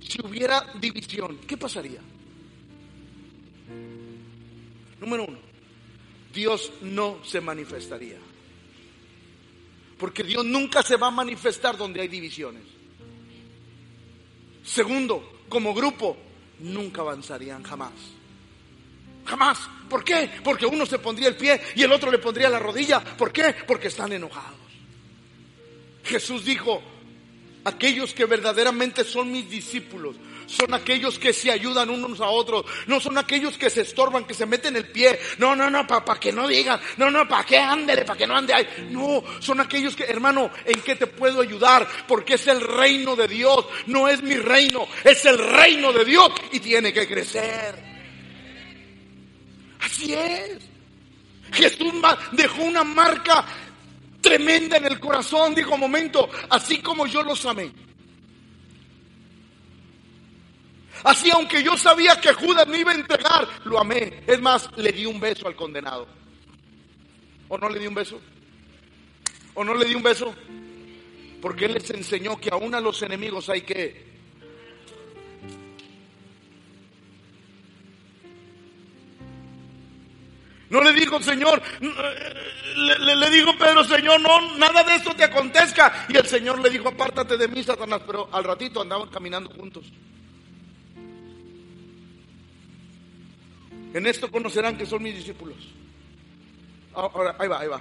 Si hubiera división, ¿qué pasaría? Número uno, Dios no se manifestaría. Porque Dios nunca se va a manifestar donde hay divisiones. Segundo, como grupo, nunca avanzarían jamás. Jamás. ¿Por qué? Porque uno se pondría el pie y el otro le pondría la rodilla. ¿Por qué? Porque están enojados. Jesús dijo, aquellos que verdaderamente son mis discípulos son aquellos que se ayudan unos a otros, no son aquellos que se estorban, que se meten el pie, no, no, no, para que no digan, no, no, para que ándele, para que no ande ahí, no, son aquellos que, hermano, ¿en qué te puedo ayudar? Porque es el reino de Dios, no es mi reino, es el reino de Dios y tiene que crecer. Así es. Jesús dejó una marca tremenda en el corazón, dijo, momento, así como yo los amé. Así, aunque yo sabía que Judas me iba a entregar, lo amé. Es más, le di un beso al condenado. ¿O no le di un beso? ¿O no le di un beso? Porque Él les enseñó que aún a los enemigos hay que... No le dijo, Señor, le, le, dijo Pedro, Señor, no, nada de esto te acontezca. Y el Señor le dijo, apártate de mí, Satanás. Pero al ratito andaban caminando juntos. En esto conocerán que son mis discípulos. Ahora, ahí va, ahí va.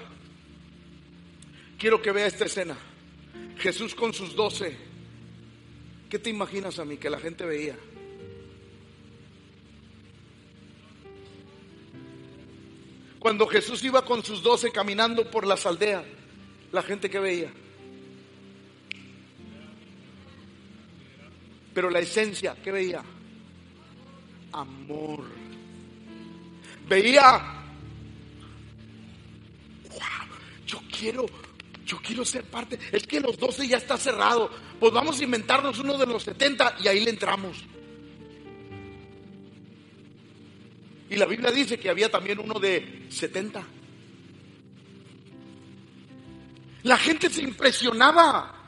Quiero que vea esta escena. Jesús con sus doce. ¿Qué te imaginas a mí que la gente veía? Cuando Jesús iba con sus doce caminando por las aldeas, la gente que veía. Pero la esencia, ¿qué veía? Amor veía, yo quiero, yo quiero ser parte. Es que los 12 ya está cerrado. Pues vamos a inventarnos uno de los 70 y ahí le entramos. Y la Biblia dice que había también uno de 70. La gente se impresionaba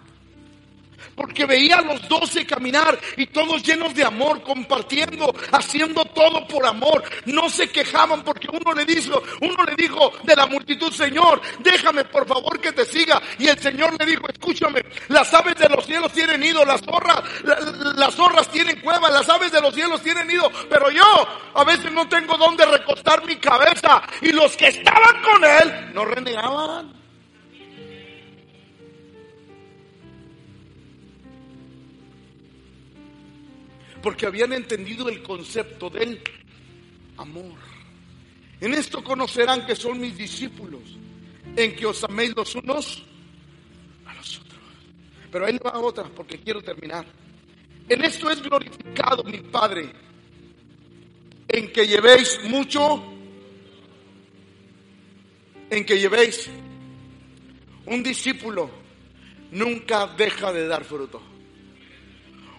porque veía a los doce caminar y todos llenos de amor, compartiendo, haciendo todo por amor. No se quejaban porque uno le dijo, uno le dijo de la multitud, Señor, déjame por favor que te siga. Y el Señor le dijo, escúchame, las aves de los cielos tienen ido, las zorras, las zorras tienen cuevas, las aves de los cielos tienen ido, pero yo a veces no tengo donde recostar mi cabeza. Y los que estaban con él no renegaban. Porque habían entendido el concepto del amor. En esto conocerán que son mis discípulos, en que os améis los unos a los otros. Pero ahí va otra, porque quiero terminar. En esto es glorificado mi Padre, en que llevéis mucho, en que llevéis un discípulo, nunca deja de dar fruto.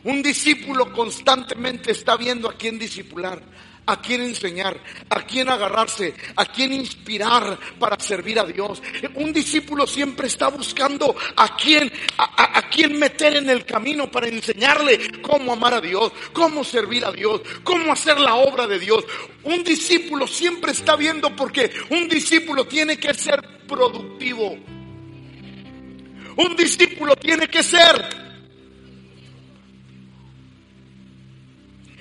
Un discípulo constantemente está viendo a quién discipular, a quién enseñar, a quién agarrarse, a quién inspirar para servir a Dios. Un discípulo siempre está buscando a quién, a, quién meter en el camino para enseñarle cómo amar a Dios, cómo servir a Dios, cómo hacer la obra de Dios. Un discípulo siempre está viendo porque un discípulo tiene que ser productivo. Un discípulo tiene que ser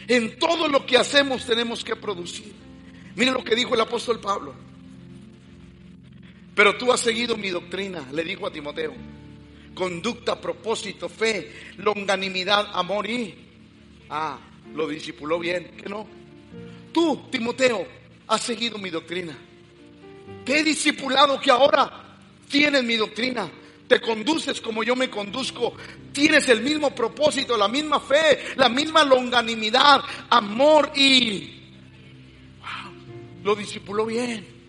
En todo lo que hacemos tenemos que producir. Mire lo que dijo el apóstol Pablo. Pero tú has seguido mi doctrina, le dijo a Timoteo. Conducta, propósito, fe, longanimidad, amor y... Ah, lo discipuló bien, que no. Tú, Timoteo, has seguido mi doctrina. Te he discipulado que ahora tienes mi doctrina te conduces como yo me conduzco, tienes el mismo propósito, la misma fe, la misma longanimidad, amor y lo discipuló bien.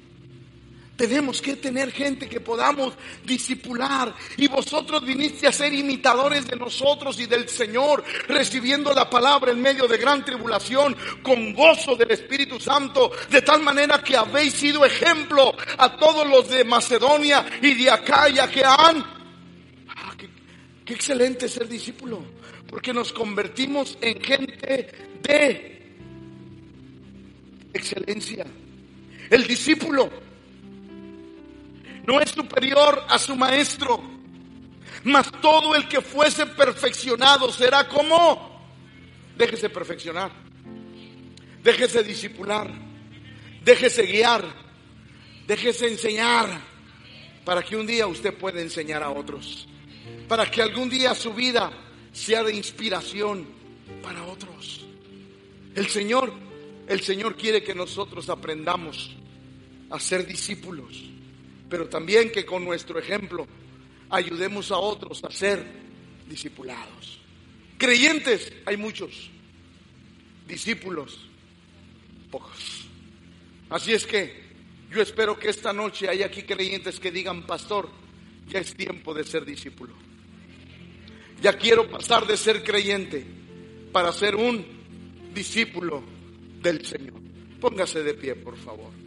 Tenemos que tener gente que podamos discipular. Y vosotros viniste a ser imitadores de nosotros y del Señor, recibiendo la palabra en medio de gran tribulación, con gozo del Espíritu Santo, de tal manera que habéis sido ejemplo a todos los de Macedonia y de Acaya que han Qué excelente ser discípulo, porque nos convertimos en gente de excelencia. El discípulo no es superior a su maestro, mas todo el que fuese perfeccionado será como, déjese perfeccionar, déjese discipular, déjese guiar, déjese enseñar, para que un día usted pueda enseñar a otros para que algún día su vida sea de inspiración para otros. El Señor, el Señor quiere que nosotros aprendamos a ser discípulos, pero también que con nuestro ejemplo ayudemos a otros a ser discipulados. Creyentes hay muchos, discípulos pocos. Así es que yo espero que esta noche haya aquí creyentes que digan, pastor, ya es tiempo de ser discípulo. Ya quiero pasar de ser creyente para ser un discípulo del Señor. Póngase de pie, por favor.